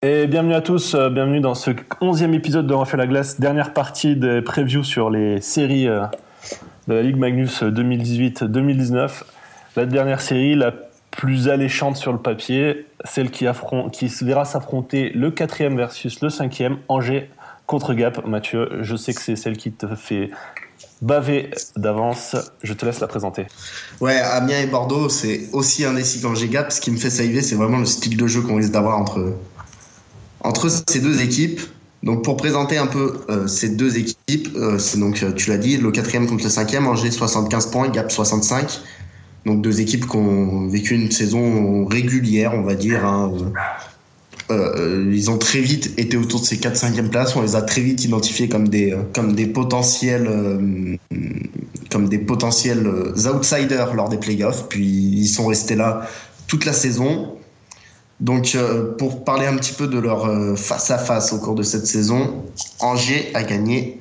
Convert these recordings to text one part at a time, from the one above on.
Et bienvenue à tous, euh, bienvenue dans ce onzième épisode de Refait la glace, dernière partie des previews sur les séries euh, de la Ligue Magnus 2018-2019. La dernière série, la plus alléchante sur le papier, celle qui, qui se verra s'affronter le quatrième versus le cinquième, Angers contre Gap. Mathieu, je sais que c'est celle qui te fait baver d'avance. Je te laisse la présenter. Ouais, Amiens et Bordeaux, c'est aussi un indécis qu'Angers Gap. Ce qui me fait saliver, c'est vraiment le style de jeu qu'on risque d'avoir entre entre ces deux équipes. Donc pour présenter un peu euh, ces deux équipes, euh, donc euh, tu l'as dit, le quatrième contre le cinquième, Angers 75 points, Gap 65. Donc deux équipes qui ont vécu une saison régulière, on va dire. Hein. ils ont très vite été autour de ces 4-5e places. On les a très vite identifiés comme des, comme des potentiels, comme des potentiels outsiders lors des playoffs. Puis ils sont restés là toute la saison. Donc, euh, pour parler un petit peu de leur euh, face à face au cours de cette saison, Angers a gagné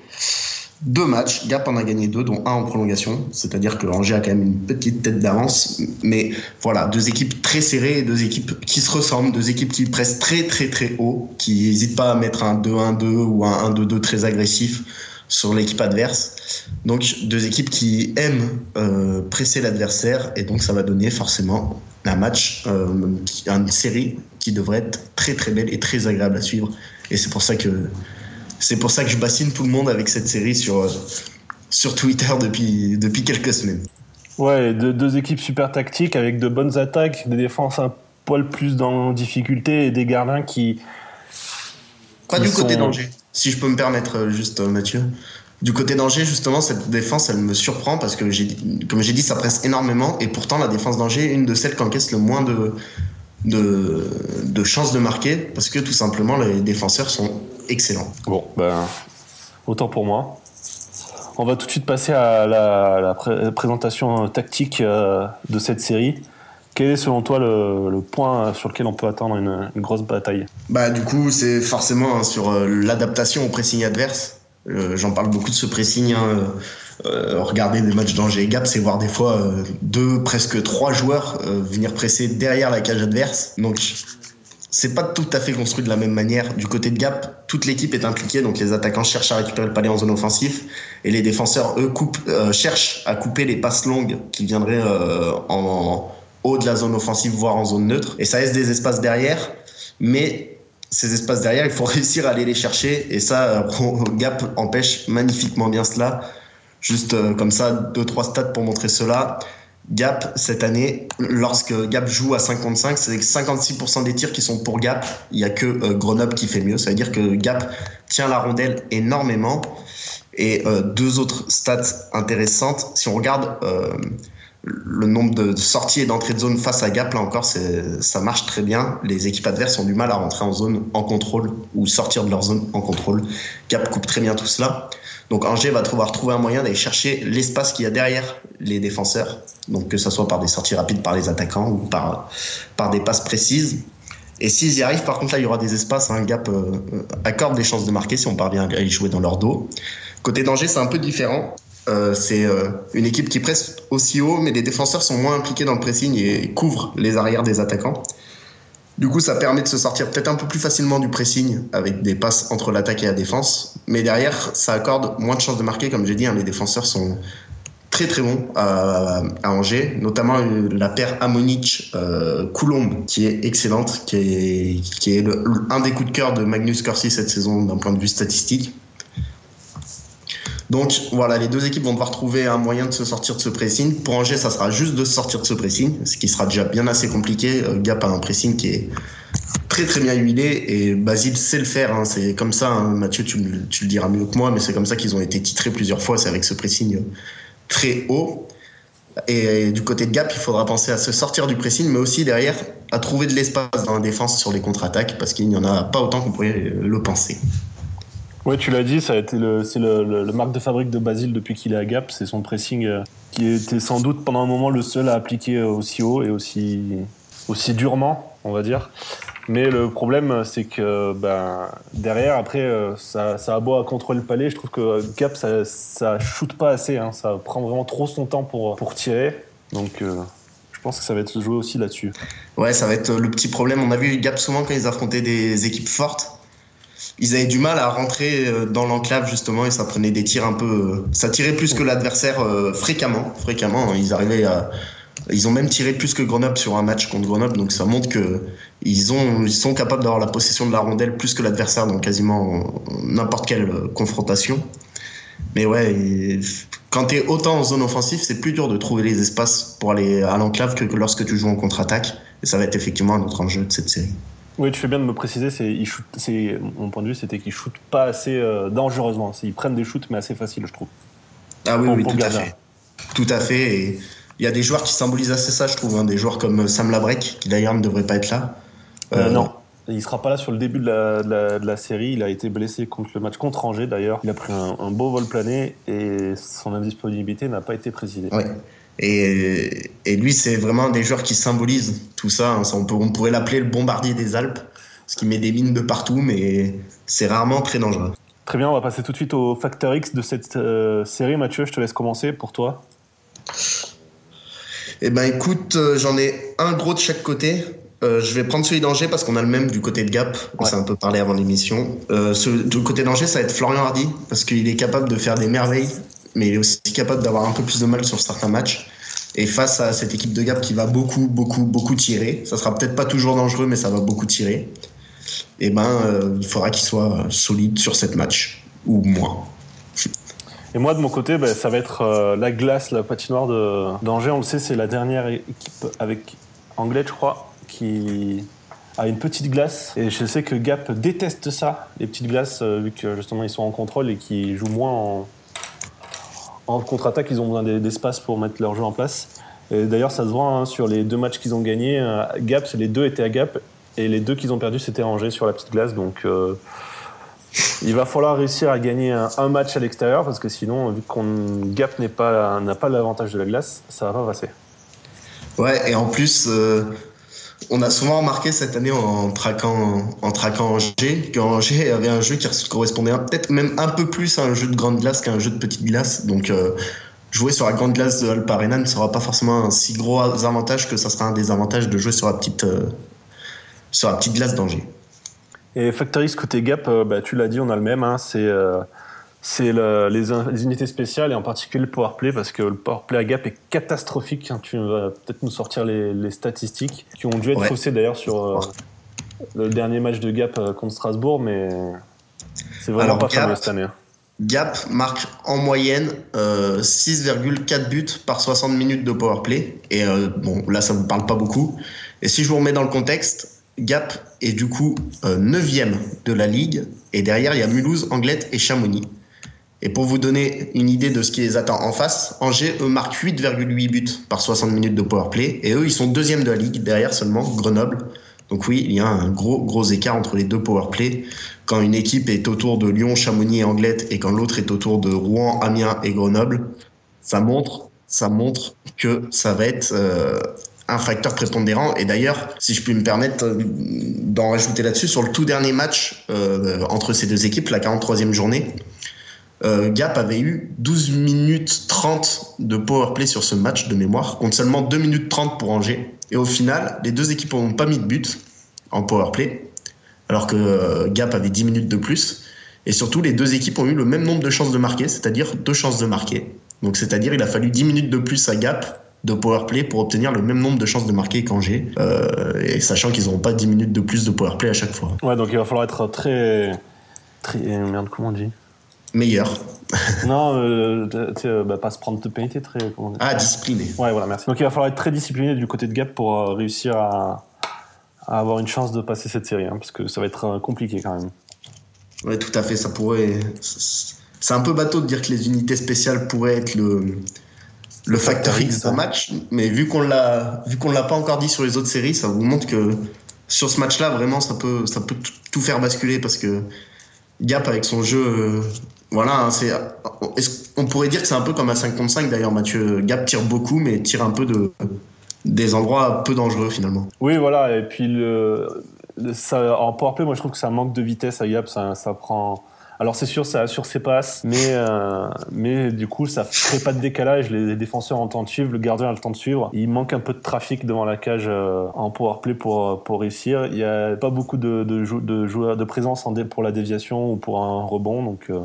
deux matchs. Gap en a gagné deux, dont un en prolongation. C'est-à-dire que Angers a quand même une petite tête d'avance. Mais voilà, deux équipes très serrées, deux équipes qui se ressemblent, deux équipes qui pressent très très très haut, qui n'hésitent pas à mettre un 2-1-2 ou un 1-2-2 très agressif sur l'équipe adverse. Donc deux équipes qui aiment euh, presser l'adversaire et donc ça va donner forcément un match, euh, une série qui devrait être très très belle et très agréable à suivre. Et c'est pour ça que c'est pour ça que je bassine tout le monde avec cette série sur euh, sur Twitter depuis depuis quelques semaines. Ouais, deux équipes super tactiques avec de bonnes attaques, des défenses un poil plus dans difficulté et des gardiens qui pas du côté danger, si je peux me permettre euh, juste Mathieu. Du côté d'Angers, justement, cette défense, elle me surprend parce que, comme j'ai dit, ça presse énormément. Et pourtant, la défense d'Angers est une de celles qui encaisse le moins de, de, chances de marquer parce que tout simplement, les défenseurs sont excellents. Bon, ben, autant pour moi. On va tout de suite passer à la, présentation tactique euh, de cette série. Quel est selon toi le, point sur lequel on peut attendre une, grosse bataille? Bah du coup c'est forcément hein, sur euh, l'adaptation au pressing adverse. Euh, j'en parle beaucoup de ce pressing. Hein. Euh, regarder des matchs d'Angers et Gap, c'est voir des fois euh, deux, presque trois joueurs venir presser derrière la cage adverse. Donc c'est pas tout à fait construit de la même manière. Du côté de Gap, toute l'équipe est impliquée, donc les attaquants cherchent à récupérer le palais en zone offensive et les défenseurs, eux, cherchent à couper les passes longues qui viendraient en haut de la zone offensive, voire en zone neutre. Et ça laisse des espaces derrière, mais ces espaces derrière, il faut réussir à aller les chercher. Et ça, euh, Gap empêche magnifiquement bien cela. Juste euh, comme ça, deux, trois stats pour montrer cela. Gap, cette année, lorsque Gap joue à 55, c'est 56% des tirs qui sont pour Gap. Il n'y a que euh, Grenoble qui fait mieux. Ça veut dire que Gap tient la rondelle énormément. Et deux autres stats intéressantes. Si on regarde le nombre de sorties et d'entrées de zone face à Gap, là encore, ça marche très bien. Les équipes adverses ont du mal à rentrer en zone en contrôle ou sortir de leur zone en contrôle. Gap coupe très bien tout cela. Donc Angers va pouvoir trouver un moyen d'aller chercher l'espace qu'il y a derrière les défenseurs. Donc que ce soit par des sorties rapides par les attaquants ou par, par des passes précises. Et s'ils y arrivent, par contre, là, il y aura des espaces. Un Gap euh, accorde des chances de marquer si on parvient à y jouer dans leur dos. Côté danger, c'est un peu différent. Euh, c'est euh, une équipe qui presse aussi haut, mais les défenseurs sont moins impliqués dans le pressing et couvrent les arrières des attaquants. Du coup, ça permet de se sortir peut-être un peu plus facilement du pressing avec des passes entre l'attaque et la défense. Mais derrière, ça accorde moins de chances de marquer. Comme j'ai dit, hein, les défenseurs sont très très bons à, Angers, notamment euh, la paire Amonich Coulombe qui est excellente, qui est, qui est un des coups de cœur de Magnus Corsi cette saison d'un point de vue statistique. Donc voilà, les deux équipes vont devoir trouver un moyen de se sortir de ce pressing. Pour Angers, ça sera juste de sortir de ce pressing, ce qui sera déjà bien assez compliqué. Euh, Gap a un pressing qui est très très bien huilé et Basile sait le faire. Hein. C'est comme ça, hein. Mathieu, tu, le diras mieux que moi, mais c'est comme ça qu'ils ont été titrés plusieurs fois. C'est avec ce pressing très haut. Et du côté de Gap, il faudra penser à se sortir du pressing, mais aussi derrière à trouver de l'espace dans la défense sur les contre-attaques, parce qu'il n'y en a pas autant qu'on pourrait le penser. Oui, tu l'as dit, ça a été le, c'est le, marque de fabrique de Basile depuis qu'il est à Gap. C'est son pressing euh, qui était sans doute pendant un moment le seul à appliquer euh, aussi haut et aussi, aussi durement, on va dire. Mais le problème, c'est que ben, derrière, après, euh, ça, ça a beau à contrôler le palais. Je trouve que Gap, ça, ça shoot pas assez. Hein. Ça prend vraiment trop son temps pour, pour tirer. Donc, je pense que ça va être joué aussi là-dessus. Ouais, ça va être le petit problème. On a vu Gap souvent quand ils affrontaient des équipes fortes. Ils avaient du mal à rentrer dans l'enclave justement et ça prenait des tirs un peu. Ça tirait plus que l'adversaire fréquemment. Fréquemment, ils arrivaient à ils ont même tiré plus que Grenoble sur un match contre Grenoble, donc ça montre que ils, ont, ils sont capables d'avoir la possession de la rondelle plus que l'adversaire dans quasiment n'importe quelle euh, confrontation. Mais ouais, quand tu es autant en zone offensive, c'est plus dur de trouver les espaces pour aller à l'enclave que, lorsque tu joues en contre-attaque. Et ça va être effectivement un autre enjeu de cette série. Oui, tu fais bien de me préciser. C'est, mon point de vue, c'était qu'ils shootent pas assez euh, dangereusement. Ils prennent des shoots, mais assez faciles, je trouve. Ah oui, oui, tout à fait. Tout à fait. Et il y a des joueurs qui symbolisent assez ça, je trouve. Hein. Des joueurs comme Sam Labrec, qui d'ailleurs ne devrait pas être là. Euh, euh, non. Il sera pas là sur le début de la, série. Il a été blessé contre le match contre Angers d'ailleurs. Il a pris un, beau vol plané et son indisponibilité n'a pas été précisée. Ouais. Et, et lui, c'est vraiment des joueurs qui symbolisent tout ça. Hein. on, peut, on pourrait l'appeler le bombardier des Alpes, ce qui met des mines de partout, mais c'est rarement très dangereux. Très bien, on va passer tout de suite au facteur X de cette euh, série. Mathieu, je te laisse commencer pour toi. Eh ben écoute, euh, j'en ai un gros de chaque côté. Euh, je vais prendre celui d'Angers parce qu'on a le même du côté de Gap. On s'est un peu parlé avant l'émission. Euh, du côté d'Angers, ça va être Florian Hardy parce qu'il est capable de faire des merveilles, mais il est aussi capable d'avoir un peu plus de mal sur certains matchs. Et face à cette équipe de Gap qui va beaucoup, beaucoup, beaucoup tirer, ça sera peut-être pas toujours dangereux, mais ça va beaucoup tirer. Et eh ben, euh, il faudra qu'il soit solide sur cette match ou moins. Et moi, de mon côté, ben, ça va être euh, la glace, la patinoire d'Angers. On le sait, c'est la dernière équipe avec Anglais, je crois, qui a une petite glace. Et je sais que Gap déteste ça, les petites glaces, euh, vu que justement ils sont en contrôle et qu'ils jouent moins en, en contre-attaque. Ils ont besoin d'espace pour mettre leur jeu en place. D'ailleurs, ça se voit hein, sur les deux matchs qu'ils ont gagnés. Euh, Gap, les deux étaient à Gap. Et les deux qu'ils ont perdus, c'était Angers sur la petite glace. Donc. Il va falloir réussir à gagner un, match à l'extérieur parce que sinon, vu qu'on Gap n'a pas, pas l'avantage de la glace, ça va pas passer. Ouais, et en plus, euh, on a souvent remarqué cette année en traquant, en traquant Angers qu'Angers avait un jeu qui correspondait peut-être même un peu plus à un jeu de grande glace qu'à un jeu de petite glace. Donc, euh, jouer sur la grande glace de Alp Arena ne sera pas forcément un si gros avantage que ça sera un des avantages de jouer sur la petite, euh, sur la petite glace d'Angers. Et Factory, côté Gap, euh, bah, tu l'as dit, on a le même. Hein, c'est c'est les, unités spéciales et en particulier le powerplay parce que le powerplay à Gap est catastrophique. Hein. Tu vas peut-être nous sortir les, statistiques qui ont dû être faussées d'ailleurs sur euh, le dernier match de Gap contre Strasbourg, mais c'est vraiment pas fameux cette année. Hein. Gap marque en moyenne 6,4 buts par 60 minutes de powerplay. Et bon, là, ça vous parle pas beaucoup. Et si je vous remets dans le contexte, Gap est du coup 9e euh, de la ligue. Et derrière, il y a Mulhouse, Anglette et Chamonix. Et pour vous donner une idée de ce qui les attend en face, Angers, eux, marquent 8,8 buts par 60 minutes de powerplay. Et eux, ils sont deuxième de la ligue, derrière seulement Grenoble. Donc oui, il y a un gros, gros écart entre les deux powerplay. Quand une équipe est autour de Lyon, Chamonix et Anglette et quand l'autre est autour de Rouen, Amiens et Grenoble, ça montre, ça montre que ça va être euh, un facteur prépondérant. Et d'ailleurs, si je puis me permettre euh, d'en rajouter là-dessus, sur le tout dernier match euh, entre ces deux équipes, la 43e journée, euh, Gap avait eu 12 minutes 30 de power play sur ce match de mémoire, contre seulement 2 minutes 30 pour Angers. Et au final, les deux équipes n'ont pas mis de but en power play, alors que Gap avait 10 minutes de plus. Et surtout, les deux équipes ont eu le même nombre de chances de marquer, c'est-à-dire deux chances de marquer. Donc, c'est-à-dire, il a fallu 10 minutes de plus à Gap de powerplay pour obtenir le même nombre de chances de marquer qu'Angers, euh, et sachant qu'ils n'auront pas 10 minutes de plus de powerplay à chaque fois. Ouais, donc il va falloir être très. très merde, comment on dit? Meilleur. non, euh, euh, bah, pas se prendre de pénalité, très. Ah, discipliné. Ouais, voilà, merci. Donc il va falloir être très discipliné du côté de Gap pour euh, réussir à, avoir une chance de passer cette série, hein, parce que ça va être compliqué quand même. Ouais, tout à fait, ça pourrait. C'est un peu bateau de dire que les unités spéciales pourraient être le le facteur X d'un match, mais vu qu'on l'a vu qu'on l'a pas encore dit sur les autres séries, ça vous montre que sur ce match-là, vraiment, ça peut ça peut tout faire basculer parce que Gap avec son jeu, euh, voilà, hein, c'est on pourrait dire que c'est un peu comme à 5 contre 5 d'ailleurs, Mathieu. Gap tire beaucoup, mais tire un peu de des endroits peu dangereux finalement. Oui, voilà, et puis le, ça, en powerplay, moi je trouve que ça manque de vitesse à Gap, ça, ça prend Alors c'est sûr, ça assure ses passes, mais, euh, mais du coup, ça crée pas de décalage. Les défenseurs ont le temps de suivre, le gardien a le temps de suivre. Il manque un peu de trafic devant la cage euh, en power play pour, pour réussir. Il n'y a pas beaucoup de, de, de, joueurs de présence en pour la déviation ou pour un rebond, donc euh,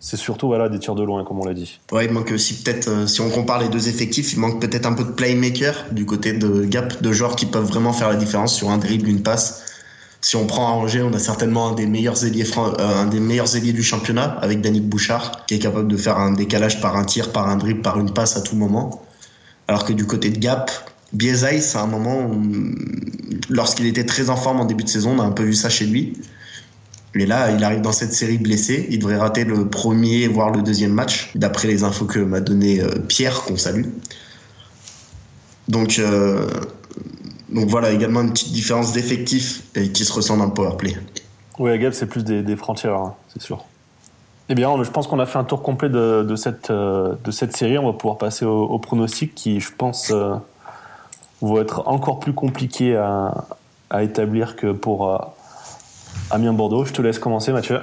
c'est surtout voilà, des tirs de loin, comme on l'a dit. Ouais, il manque aussi peut-être, si on compare les deux effectifs, il manque peut-être un peu de playmaker du côté de Gap, de joueurs qui peuvent vraiment faire la différence sur un dribble, une passe si on prend à Angers, on a certainement un des meilleurs ailiers, euh, un des meilleurs ailiers du championnat avec Danick Bouchard, qui est capable de faire un décalage par un tir, par un dribble, par une passe à tout moment. Alors que du côté de Gap, Biezaï, c'est un moment lorsqu'il était très en forme en début de saison, on a un peu vu ça chez lui. Et là, il arrive dans cette série blessé. Il devrait rater le premier, voire le deuxième match, d'après les infos que m'a donné euh, Pierre, qu'on salue. Donc, euh, donc voilà, également une petite différence d'effectif qui se ressent dans le powerplay. Oui, Gab, c'est plus des, frontières, hein, c'est sûr. Eh bien, je pense qu'on a fait un tour complet de, cette, euh, de cette série. On va pouvoir passer au, pronostic qui, je pense, euh, vont être encore plus compliqué à, établir que pour euh, Amiens-Bordeaux. Je te laisse commencer, Mathieu.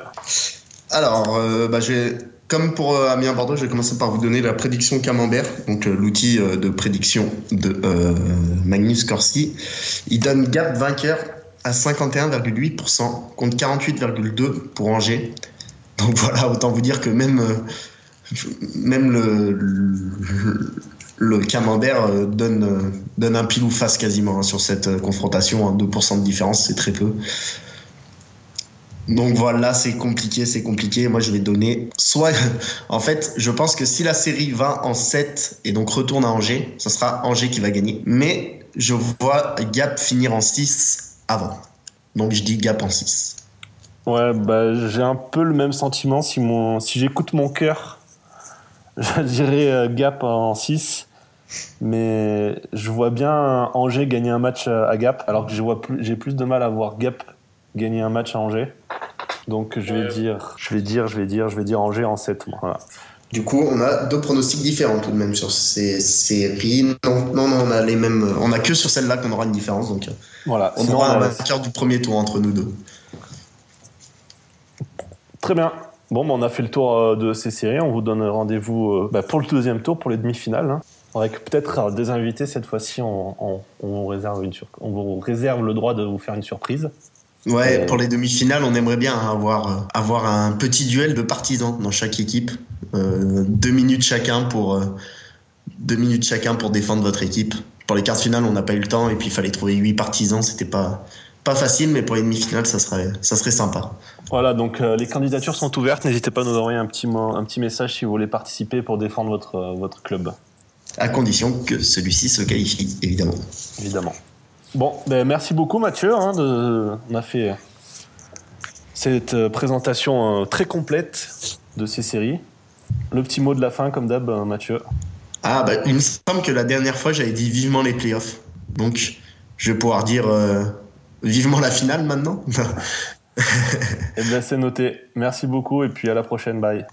Alors, bah, je vais comme pour euh, Amiens Bordeaux, je vais commencer par vous donner la prédiction Camembert, donc euh, l'outil euh, de prédiction de Magnus Corsi. Il donne Gap vainqueur à 51,8% contre 48,2% pour Angers. Donc voilà, autant vous dire que même, même le, Camembert donne, donne un pile ou face quasiment hein, sur cette confrontation. 2% de différence, c'est très peu. Donc voilà, c'est compliqué, c'est compliqué. Moi, je vais donner soit. En fait, je pense que si la série va en 7 et donc retourne à Angers, ce sera Angers qui va gagner. Mais je vois Gap finir en 6 avant. Donc je dis Gap en 6. Ouais, bah, j'ai un peu le même sentiment. Si, si j'écoute mon cœur, je dirais euh, Gap en 6. Mais je vois bien Angers gagner un match à Gap, alors que j'ai plus de mal à voir Gap gagner un match à Angers. Donc je vais dire, je vais dire, je vais dire, je vais dire Angers en 7. Voilà. Du coup, on a deux pronostics différents tout de même sur ces séries. Non, non, non on a les mêmes. On a que sur celle-là qu'on aura une différence. Donc voilà. On aura un vainqueur du premier tour entre nous deux. Très bien. Bon, bah, on a fait le tour euh, de ces séries. On vous donne rendez-vous euh, bah, pour le deuxième tour, pour les demi-finales. Hein. Avec peut-être des invités cette fois-ci, on, on, réserve une on vous réserve le droit de vous faire une surprise. Ouais, pour les demi-finales, on aimerait bien avoir, euh, avoir un petit duel de partisans dans chaque équipe. Euh, deux minutes chacun pour euh, deux minutes chacun pour défendre votre équipe. Pour les quarts finales, on n'a pas eu le temps et puis il fallait trouver huit partisans. C'était pas pas facile, mais pour les demi-finales, ça serait ça serait sympa. Voilà, donc les candidatures sont ouvertes. N'hésitez pas à nous envoyer un petit un petit message si vous voulez participer pour défendre votre votre club. À condition que celui-ci se qualifie, évidemment. Évidemment. Bon, ben merci beaucoup Mathieu. Hein, de, on a fait cette euh, présentation euh, très complète de ces séries. Le petit mot de la fin, comme d'hab, euh, Mathieu. Ah, bah, il me semble que la dernière fois, j'avais dit vivement les playoffs. Donc, je vais pouvoir dire vivement la finale maintenant. eh bien, c'est noté. Merci beaucoup et puis à la prochaine. Bye.